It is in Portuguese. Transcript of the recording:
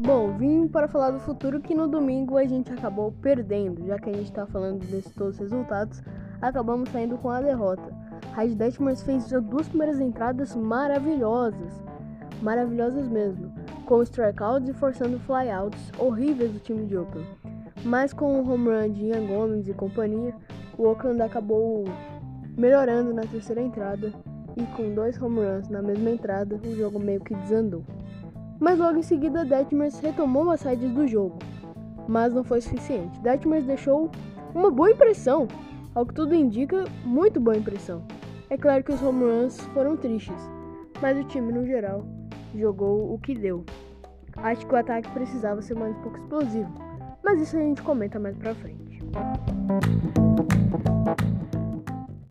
Bom, vim para falar do futuro que no domingo a gente acabou perdendo, já que a gente está falando desses todos os resultados, acabamos saindo com a derrota. Red Detmers fez as duas primeiras entradas maravilhosas, maravilhosas mesmo, com strikeouts e forçando flyouts horríveis do time de Oakland. Mas com o home run de Ian Gomes e companhia, o Oakland acabou melhorando na terceira entrada e com dois home runs na mesma entrada, o jogo meio que desandou. Mas logo em seguida, Detmers retomou as rédeas do jogo, mas não foi suficiente. Detmers deixou uma boa impressão, ao que tudo indica, muito boa impressão. É claro que os home runs foram tristes, mas o time no geral jogou o que deu. Acho que o ataque precisava ser mais um pouco explosivo, mas isso a gente comenta mais pra frente.